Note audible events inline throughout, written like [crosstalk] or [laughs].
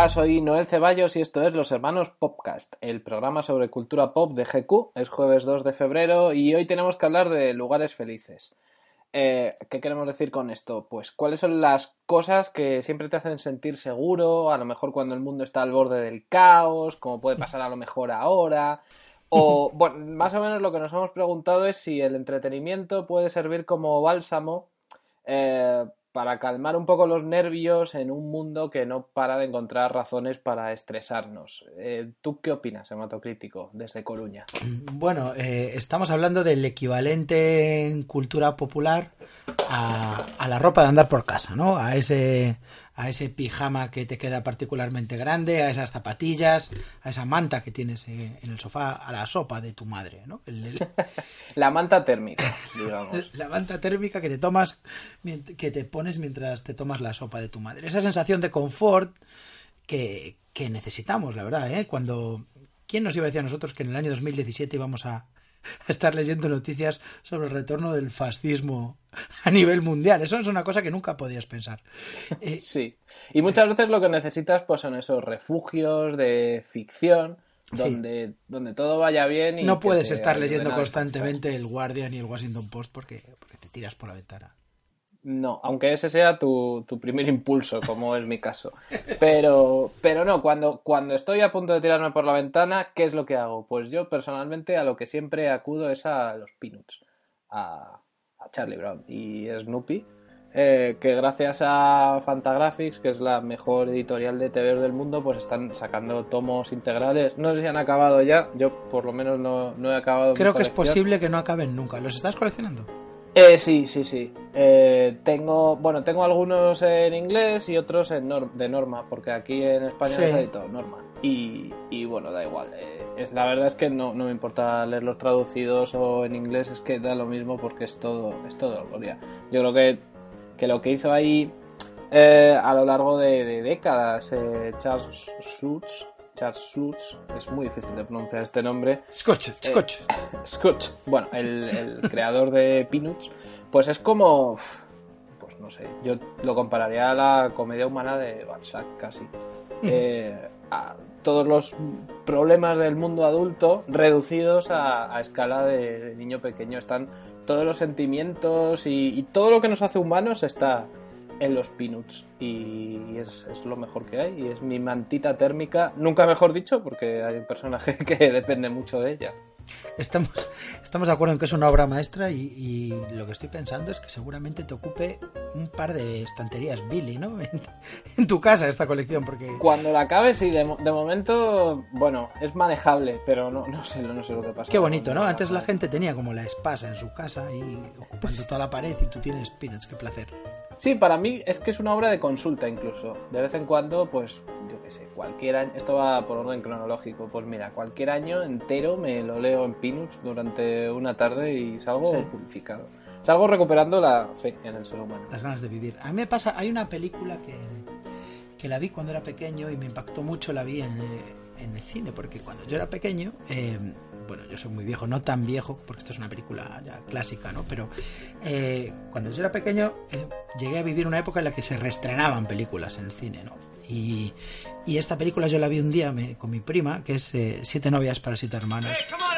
Hola, soy Noel Ceballos y esto es Los Hermanos Popcast, el programa sobre cultura pop de GQ. Es jueves 2 de febrero y hoy tenemos que hablar de lugares felices. Eh, ¿Qué queremos decir con esto? Pues cuáles son las cosas que siempre te hacen sentir seguro, a lo mejor cuando el mundo está al borde del caos, como puede pasar a lo mejor ahora. O, [laughs] bueno, más o menos lo que nos hemos preguntado es si el entretenimiento puede servir como bálsamo eh, para calmar un poco los nervios en un mundo que no para de encontrar razones para estresarnos. Eh, ¿Tú qué opinas, hematocrítico, desde Coruña? Bueno, eh, estamos hablando del equivalente en cultura popular a, a, la ropa de andar por casa, ¿no? A ese, a ese pijama que te queda particularmente grande, a esas zapatillas, a esa manta que tienes en el sofá, a la sopa de tu madre, ¿no? El, el... [laughs] la manta térmica, digamos. [laughs] La manta térmica que te tomas, que te pones mientras te tomas la sopa de tu madre. Esa sensación de confort que, que necesitamos, la verdad, ¿eh? Cuando... ¿Quién nos iba a decir a nosotros que en el año 2017 íbamos a, [laughs] estar leyendo noticias sobre el retorno del fascismo a nivel mundial. Eso es una cosa que nunca podías pensar. Eh, [laughs] sí. Y muchas sí. veces lo que necesitas pues son esos refugios de ficción donde, sí. donde todo vaya bien y no puedes estar leyendo constantemente el Guardian y el Washington Post porque, porque te tiras por la ventana. No, aunque ese sea tu, tu, primer impulso, como es mi caso. Pero, pero no, cuando, cuando estoy a punto de tirarme por la ventana, ¿qué es lo que hago? Pues yo personalmente a lo que siempre acudo es a los Peanuts, a, a Charlie Brown y Snoopy, eh, que gracias a Fantagraphics, que es la mejor editorial de TV del mundo, pues están sacando tomos integrales. No sé si han acabado ya, yo por lo menos no, no he acabado. Creo que es posible que no acaben nunca. ¿Los estás coleccionando? Eh, sí, sí, sí. Eh, tengo, bueno, tengo algunos en inglés y otros en norm, de norma, porque aquí en España sí. hay todo norma. Y, y, bueno, da igual. Eh, es, la verdad es que no, no, me importa leerlos traducidos o en inglés, es que da lo mismo porque es todo, es todo gloria. Yo creo que, que lo que hizo ahí eh, a lo largo de, de décadas Charles Schultz Es muy difícil de pronunciar este nombre. Scotch, Scotch. Eh, Scotch, bueno, el, el [laughs] creador de Peanuts, pues es como, pues no sé, yo lo compararía a la comedia humana de Balzac casi. Eh, a todos los problemas del mundo adulto reducidos a, a escala de, de, niño pequeño. Están todos los sentimientos y, y todo lo que nos hace humanos está, en los Peanuts. Y es, es, lo mejor que hay. Y es mi mantita térmica, nunca mejor dicho porque hay un personaje [laughs] que depende mucho de ella. Estamos, [laughs] estamos de acuerdo en que es una obra maestra y, y, lo que estoy pensando es que seguramente te ocupe un par de estanterías Billy, ¿no? [laughs] En, en tu casa esta colección porque... Cuando la acabes, sí, de, de, momento, bueno, es manejable, pero no, no, sé, no sé lo que pasa. Qué bonito, ¿no? Antes la gente tenía como la espasa en su casa y ocupando toda la pared y tú tienes Peanuts, qué placer. Sí, para mí es que es una obra de consulta incluso. De vez en cuando, pues, yo qué sé, cualquier año, esto va por orden cronológico, pues mira, cualquier año entero me lo leo en Peanuts durante una tarde y salgo sí. purificado. Salgo recuperando la fe en el ser humano. Las ganas de vivir. A mí me pasa, hay una película que, que la vi cuando era pequeño y me impactó mucho, la vi en, en el cine, porque cuando yo era pequeño... Eh, bueno, yo soy muy viejo, no tan viejo, porque esto es una película ya clásica, ¿no? Pero eh, cuando yo era pequeño eh, llegué a vivir una época en la que se reestrenaban películas en el cine, ¿no? Y, y esta película yo la vi un día me, con mi prima, que es eh, Siete novias para siete hermanos. Hey,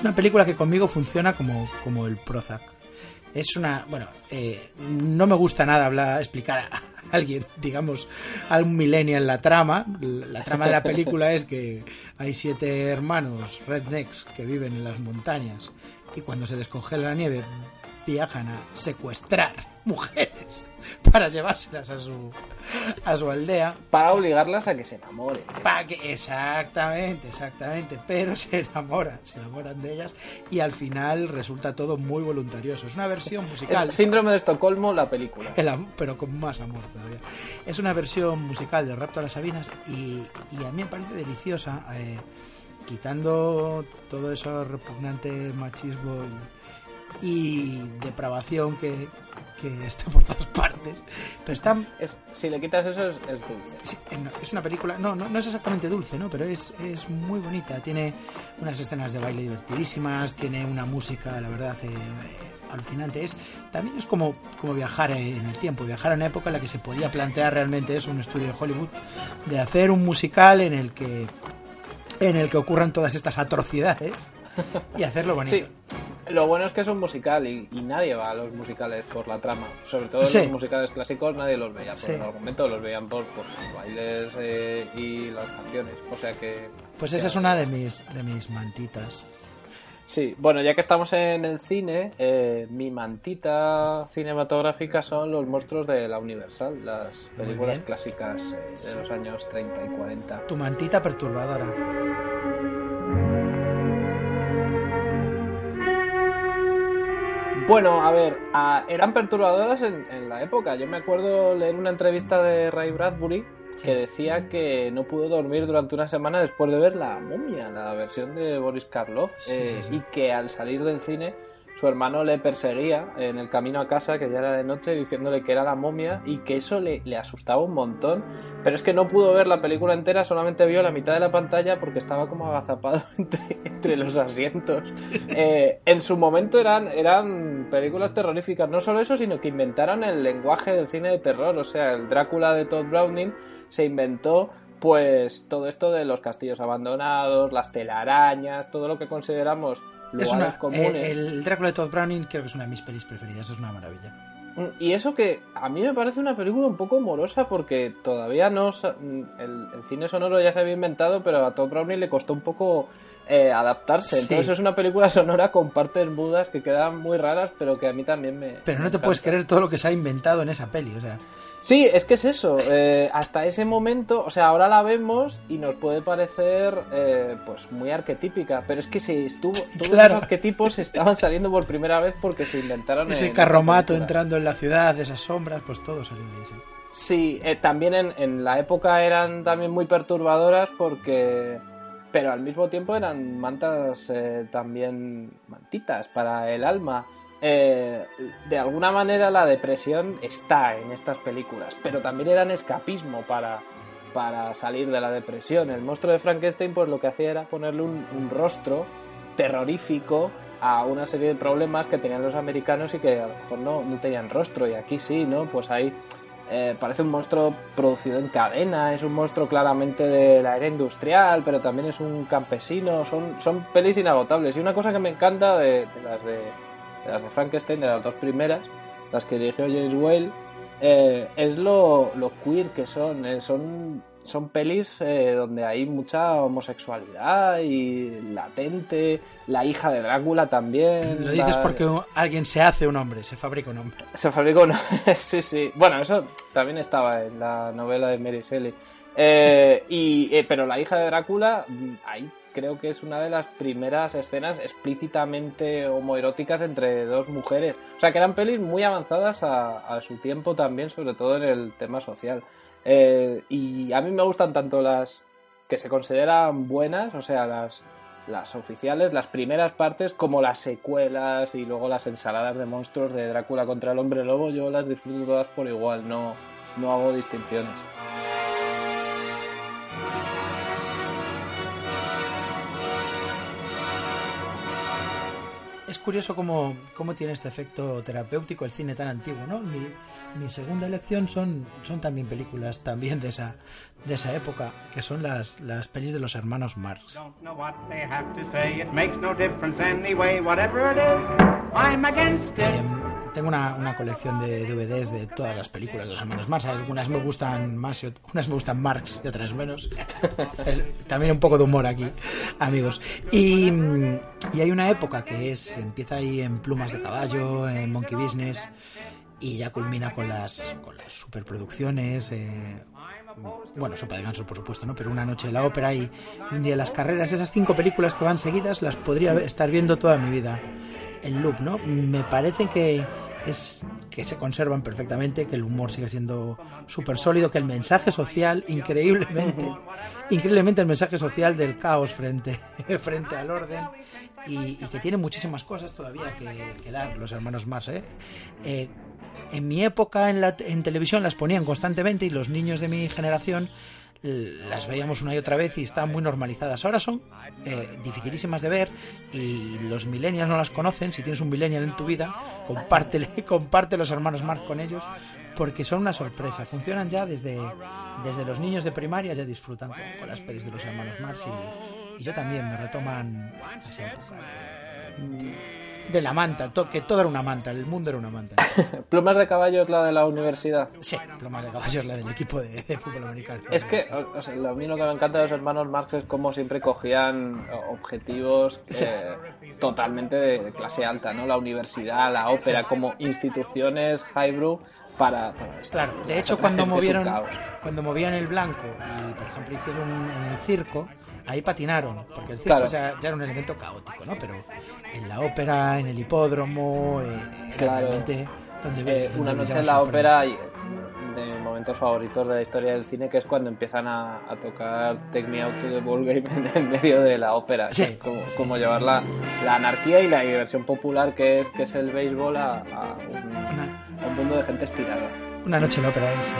Es una película que conmigo funciona como, como el Prozac es una bueno eh, no me gusta nada hablar explicar alguien, digamos, a milenio en la trama. La trama de la película es que hay siete hermanos rednecks que viven en las montañas y cuando se descongela la nieve viajan a secuestrar [laughs] mujeres para llevárselas a su a su aldea. Para obligarlas a que se enamoren. Para que exactamente exactamente. Pero se enamoran se enamoran de ellas y al final resulta todo muy voluntarioso. Es una versión musical. síndrome de Estocolmo la película. Pero con más amor todavía. Es una versión musical de Rapto a las Sabinas y, y a mí me parece deliciosa eh, quitando todo eso repugnante machismo y, depravación que, [laughs] está por todas partes. Pero está... si le quitas eso es, dulce. Eh, es una película, no, no, es exactamente dulce, ¿no? pero es, es muy bonita. Tiene unas escenas de baile divertidísimas, tiene una música, la verdad, eh, eh, alucinante. Es, también es como, como viajar en el tiempo, viajar a una época en la que se podía plantear realmente eso, un estudio de Hollywood, de hacer un musical en el que en el que ocurran todas estas atrocidades y hacerlo bonito. Sí. Lo bueno es que es un musical y, nadie va a los musicales por la trama. Sobre todo los musicales clásicos nadie los veía por el argumento, los veían por, los bailes eh, y las canciones. O sea que... Pues esa es una de mis, de mis mantitas. Sí, bueno, ya que estamos en el cine, eh, mi mantita cinematográfica son los monstruos de la Universal, las películas clásicas eh, de los años 30 y 40. Tu mantita perturbadora. Bueno, a ver, eran perturbadoras en, en, la época. Yo me acuerdo leer una entrevista de Ray Bradbury que decía que no pudo dormir durante una semana después de ver La momia, la versión de Boris Karloff, eh, y que al salir del cine su hermano le perseguía en el camino a casa, que ya era de noche, diciéndole que era la momia y que eso le, asustaba un montón. Pero es que no pudo ver la película entera, solamente vio la mitad de la pantalla porque estaba como agazapado [laughs] entre, los asientos. Eh, en su momento eran, eran películas terroríficas, no solo eso, sino que inventaron el lenguaje del cine de terror, o sea, el Drácula de Todd Browning se inventó pues todo esto de los castillos abandonados, las telarañas, todo lo que consideramos lugares comunes. El, Drácula de Todd Browning creo que es una de mis pelis preferidas, es una maravilla. Mm, y eso que a mí me parece una película un poco morosa porque todavía no... Mm, el, cine sonoro ya se había inventado, pero a Todd Browning le costó un poco eh, adaptarse. Entonces es una película sonora con partes mudas que quedan muy raras, pero que a mí también me... Pero no te puedes creer todo lo que se ha inventado en esa peli, o sea... Sí, es que es eso. Eh, hasta ese momento, o sea, ahora la vemos y nos puede parecer eh, pues muy arquetípica, pero es que se estuvo, todos los arquetipos estaban saliendo por primera vez porque se inventaron. Ese carromato entrando en la ciudad, esas sombras, pues todo salió de ahí. Sí, sí eh, también en, en la época eran también muy perturbadoras porque pero al mismo tiempo eran mantas también mantitas para el alma. Eh, de alguna manera la depresión está en estas películas, pero también eran escapismo para, para salir de la depresión. El monstruo de Frankenstein pues lo que hacía era ponerle un, rostro terrorífico a una serie de problemas que tenían los americanos y que a lo mejor no, no tenían rostro y aquí sí, ¿no? Pues ahí eh, parece un monstruo producido en cadena, es un monstruo claramente de la era industrial, pero también es un campesino, son, son pelis inagotables. Y una cosa que me encanta de las de las de Frankenstein, de las dos primeras, las que dirigió James Whale, eh, es lo, lo, queer que son. Eh, son, son pelis eh, donde hay mucha homosexualidad y latente. La hija de Drácula también. Lo dices porque alguien se hace un hombre, se fabrica un hombre. Se fabrica un hombre, [laughs] sí, sí. Bueno, eso también estaba en la novela de Mary Shelley. y, pero la hija de Drácula, hay creo que es una de las primeras escenas explícitamente homoeróticas entre dos mujeres. O sea, que eran pelis muy avanzadas a, su tiempo también, sobre todo en el tema social. Eh, y a mí me gustan tanto las que se consideran buenas, o sea, las, las oficiales, las primeras partes, como las secuelas y luego las ensaladas de monstruos de Drácula contra el hombre lobo, yo las disfruto todas por igual, no, no hago distinciones. Es curioso cómo, cómo, tiene este efecto terapéutico el cine tan antiguo, ¿no? Mi, mi, segunda elección son, son también películas también de esa, de esa época, que son las, las pelis de los hermanos Marx. Tengo una, una, colección de DVDs de todas las películas de los hermanos Marx. Algunas me gustan más, y unas me gustan Marx y otras menos. También un poco de humor aquí, amigos. Y, y, hay una época que es empieza ahí en Plumas de Caballo, en Monkey Business, y ya culmina con las, con las superproducciones. Eh, bueno, Sopa de Ganso, por supuesto, ¿no? Pero Una Noche de la Ópera y Un Día de las Carreras, esas cinco películas que van seguidas, las podría estar viendo toda mi vida en loop, ¿no? Me parece que es que se conservan perfectamente, que el humor sigue siendo súper sólido, que el mensaje social, increíblemente, increíblemente el mensaje social del caos frente, [laughs] frente al orden y, que tiene muchísimas cosas todavía que, dar los hermanos más, ¿eh? eh en mi época en, la, en televisión las ponían constantemente y los niños de mi generación las veíamos una y otra vez y están muy normalizadas. Ahora son eh, dificilísimas de ver y los millennials no las conocen. Si tienes un millennial en tu vida, compártele, [laughs] comparte los hermanos Marx con ellos porque son una sorpresa. Funcionan ya desde, desde los niños de primaria, ya disfrutan con, las pelis de los hermanos Marx y, yo también me retoman esa época la manta, que todo era una manta, el mundo era una manta. [laughs] ¿Plumas de caballo es la de la universidad? Sí, Plumas de caballo es la del equipo de, fútbol americano. Es que o sea, lo mismo que me encanta de los hermanos Marx es como siempre cogían objetivos [laughs] eh, totalmente de clase alta, ¿no? La universidad, la ópera, como instituciones highbrow para, para claro de hecho cuando movieron cuando movían el blanco y por ejemplo hicieron en el circo ahí patinaron, porque el circo ya, era un elemento caótico, ¿no? Pero en la ópera, en el hipódromo, eh, claro. donde, eh, una noche en la ópera y de mis momentos favoritos de la historia del cine que es cuando empiezan a, tocar Take Me Out to the Ball Game en medio de la ópera sí, como, como llevar la, la, anarquía y la diversión popular que es que es el béisbol a, un, mundo de gente estirada una noche en la ópera es,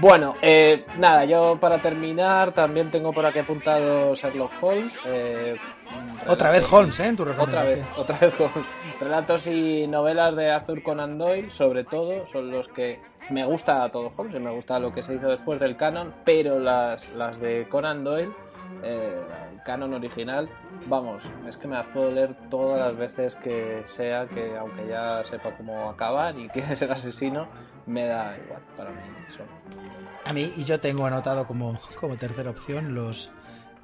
Bueno, eh, nada, yo para terminar también tengo por aquí apuntado Sherlock Holmes. Eh, otra vez Holmes, ¿eh? En tu otra vez, otra vez Holmes. Relatos y novelas de Arthur Conan Doyle, sobre todo, son los que me gusta todo Holmes y me gusta lo que se hizo después del canon, pero las, las de Conan Doyle, eh, el canon original, vamos, es que me las puedo leer todas las veces que sea, que aunque ya sepa cómo acabar y [laughs] quién es el asesino, me da igual para mí. Eso. A mí, y yo tengo anotado como, como tercera opción los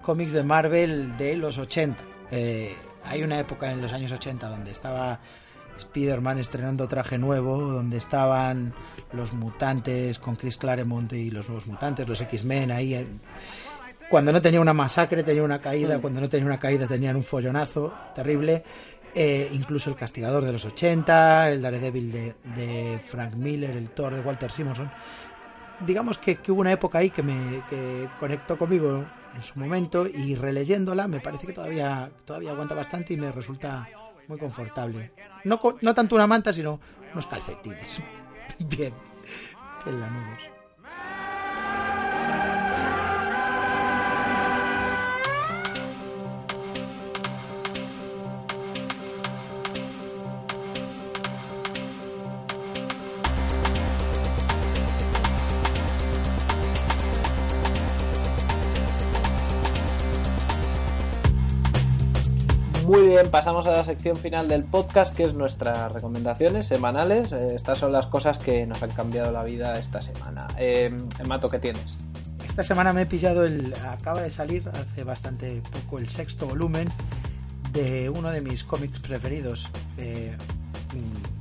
cómics de Marvel de los 80. Eh, hay una época en los años 80 donde estaba Spider-Man estrenando traje nuevo, donde estaban los mutantes con Chris Claremont y los nuevos mutantes, los X-Men ahí. Cuando no tenía una masacre tenía una caída, cuando no tenía una caída tenían un follonazo terrible. Eh, incluso el Castigador de los 80, el Daredevil de, de Frank Miller, el Thor de Walter Simonson digamos que, hubo una época ahí que me que conectó conmigo en su momento y releyéndola me parece que todavía, todavía aguanta bastante y me resulta muy confortable. No, no tanto una manta, sino unos calcetines. [laughs] bien, bien Muy bien, pasamos a la sección final del podcast, que es nuestras recomendaciones semanales. Eh, estas son las cosas que nos han cambiado la vida esta semana. Eh, Mato, ¿qué tienes? Esta semana me he pillado el. Acaba de salir hace bastante poco el sexto volumen de uno de mis cómics preferidos. Eh,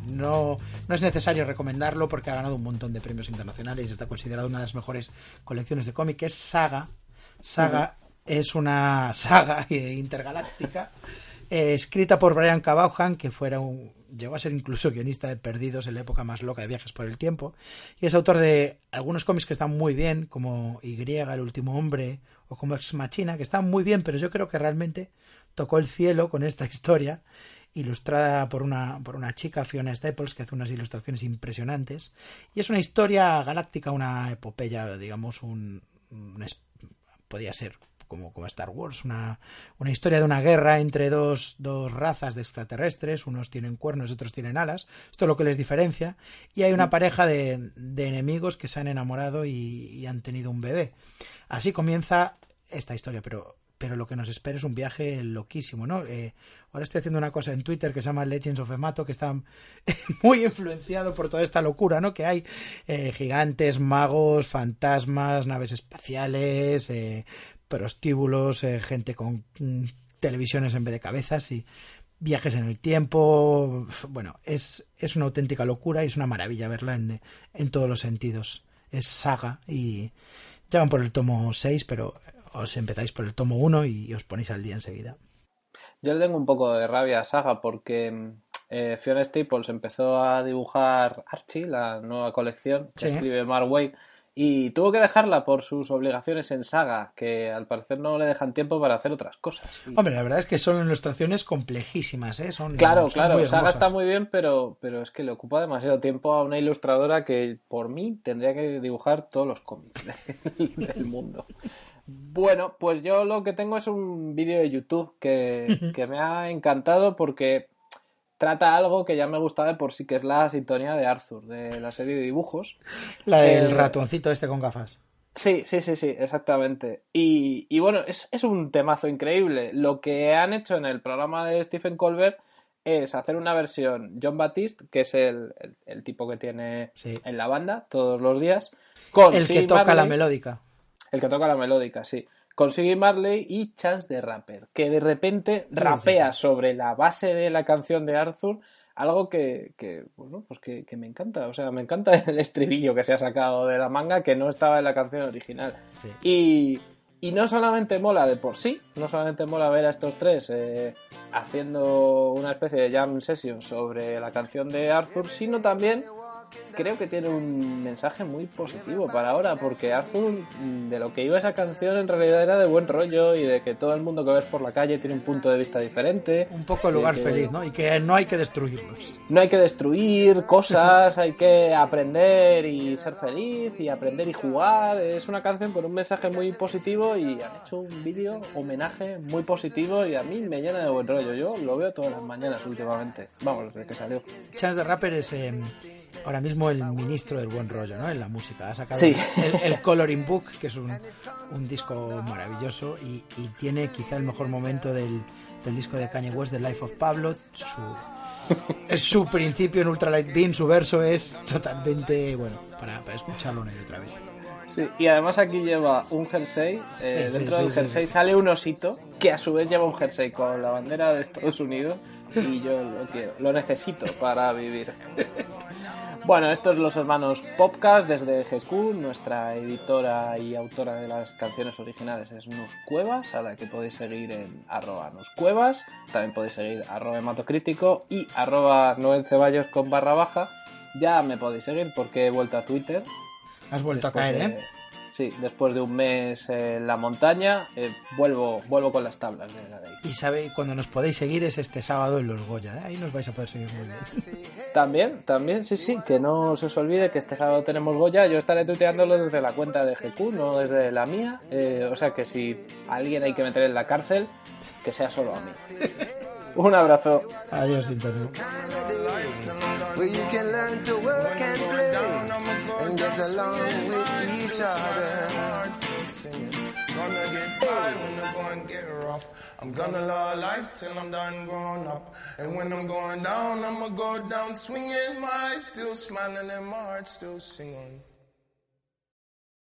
no, no es necesario recomendarlo porque ha ganado un montón de premios internacionales y está considerado una de las mejores colecciones de cómic. Es Saga. Saga es una saga [laughs] intergaláctica eh, escrita por Brian Cabahan, que fuera un, llegó a ser incluso guionista de Perdidos en la época más loca de Viajes por el Tiempo, y es autor de algunos cómics que están muy bien, como Y, El último hombre, o como Ex Machina, que están muy bien, pero yo creo que realmente tocó el cielo con esta historia, ilustrada por una, por una chica, Fiona Staples, que hace unas ilustraciones impresionantes, y es una historia galáctica, una epopeya, digamos, un, un podía ser como, como Star Wars, una, una, historia de una guerra entre dos, dos razas de extraterrestres, unos tienen cuernos y otros tienen alas, esto es lo que les diferencia, y hay una pareja de, de enemigos que se han enamorado y, han tenido un bebé. Así comienza esta historia, pero pero lo que nos espera es un viaje loquísimo, ¿no? Eh, ahora estoy haciendo una cosa en Twitter que se llama Legends of Emato, que está [laughs] muy influenciado por toda esta locura, ¿no? Que hay eh, gigantes, magos, fantasmas, naves espaciales, eh, prostíbulos, eh, gente con mm, televisiones en vez de cabezas y viajes en el tiempo. Bueno, es, es una auténtica locura y es una maravilla verla en, en todos los sentidos. Es saga y ya van por el tomo 6, pero os empezáis por el tomo 1 y os ponéis al día enseguida. Yo le tengo un poco de rabia a Saga porque eh, Fiona Staples empezó a dibujar Archie, la nueva colección que Sí. escribe Mark y tuvo que dejarla por sus obligaciones en Saga, que al parecer no le dejan tiempo para hacer otras cosas. Hombre, la verdad es que son ilustraciones complejísimas, ¿eh? Son, Claro, son claro, muy Saga está muy bien, pero, pero es que le ocupa demasiado tiempo a una ilustradora que por mí tendría que dibujar todos los cómics [laughs] del, del mundo. Bueno, pues yo lo que tengo es un vídeo de YouTube que, que me ha encantado porque trata algo que ya me gustaba de por sí, que es la sintonía de Arthur, de la serie de dibujos. [laughs] La del Eh, ratoncito este con gafas. Sí, sí, sí, sí, exactamente. Y, y bueno, es, es un temazo increíble. Lo que han hecho en el programa de Stephen Colbert es hacer una versión John Baptiste, que es el, el- el tipo que tiene Sí. en la banda todos los días, con El que toca la melódica. el que toca la melódica, sí. Con Siggy Marley y Chance the Rapper, que de repente Sí, rapea sí, sobre la base de la canción de Arthur, algo que, que, bueno, pues que, que me encanta. O sea, me encanta [laughs] el estribillo que se ha sacado de la manga que no estaba en la canción original. Y, y no solamente mola de por sí, no solamente mola ver a estos tres eh, haciendo una especie de jam session sobre la canción de Arthur, sino también creo que tiene un mensaje muy positivo para ahora, porque Arthur, mm, de lo que iba esa canción, en realidad era de buen rollo y de que todo el mundo que ves por la calle tiene un punto de vista diferente. Un poco el de lugar que feliz, ¿no? Y que no hay que destruirlos. No hay que destruir cosas, hay que aprender y ser feliz y aprender y jugar. Es una canción con un mensaje muy positivo y han hecho un vídeo homenaje muy positivo y a mí me llena de buen rollo. Yo lo veo todas las mañanas últimamente. Vamos, desde que salió. Chance the Rapper es eh, ahora mismo el ministro del buen rollo, ¿no? En la música. Ha sacado Sí. el, el Coloring Book, que es un, un disco maravilloso y, y tiene quizá el mejor momento del, del disco de Kanye West, The Life of Pablo. Su, es su principio en Ultralight Beam, su verso es totalmente, bueno, para, para escucharlo una y otra vez. Sí, y además aquí lleva un jersey. eh, Sí, dentro sí, del jersey sale un osito que a su vez lleva un jersey con la bandera de Estados Unidos y yo lo quiero, lo necesito para vivir. Bueno, estos los hermanos Popcast desde GQ, nuestra editora y autora de las canciones originales es Nus Cuevas, a la que podéis seguir en arroba Nus Cuevas, también podéis seguir arroba hematocrítico y arroba Noel Ceballos con barra baja. Ya me podéis seguir porque he vuelto a Twitter, Has vuelto Después a caer, de- ¿eh? Sí, después de un mes en la montaña, eh, vuelvo, vuelvo con las tablas de la ley. Y sabe, cuando nos podéis seguir es este sábado en Los Goya, ¿eh? Ahí nos vais a poder seguir muy bien. [laughs] También, también, sí, sí, que no se os olvide que este sábado tenemos Goya. Yo estaré tuiteándolo desde la cuenta de GQ, no desde la mía. Eh, o sea que si a alguien hay que meter en la cárcel, que sea solo a mí. Un abrazo. Adiós, Internet. Along with each other. Hearts still singing. Gonna get high when the going get rough. I'm gonna love life till I'm done grown up. And when I'm going down, I'ma go down swinging. My eyes still smiling and my heart still singing.